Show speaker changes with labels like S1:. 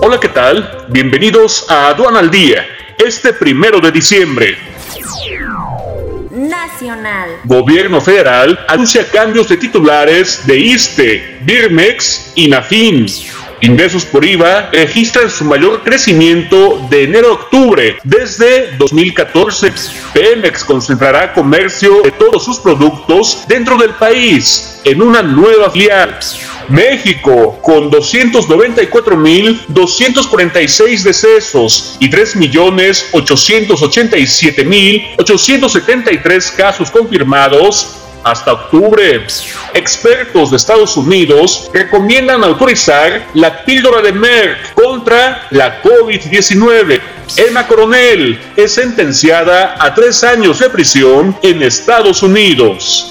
S1: Hola, ¿qué tal? Bienvenidos a Aduana al Día, este primero de diciembre.
S2: Nacional.
S1: Gobierno federal anuncia cambios de titulares de ISTE, Birmex y NAFIN. Ingresos por IVA registran su mayor crecimiento de enero a octubre desde 2014. Pemex concentrará comercio de todos sus productos dentro del país en una nueva filial. México, con 294.246 decesos y 3.887.873 casos confirmados, hasta octubre. Expertos de Estados Unidos recomiendan autorizar la píldora de Merck contra la COVID-19. Emma Coronel es sentenciada a tres años de prisión en Estados Unidos.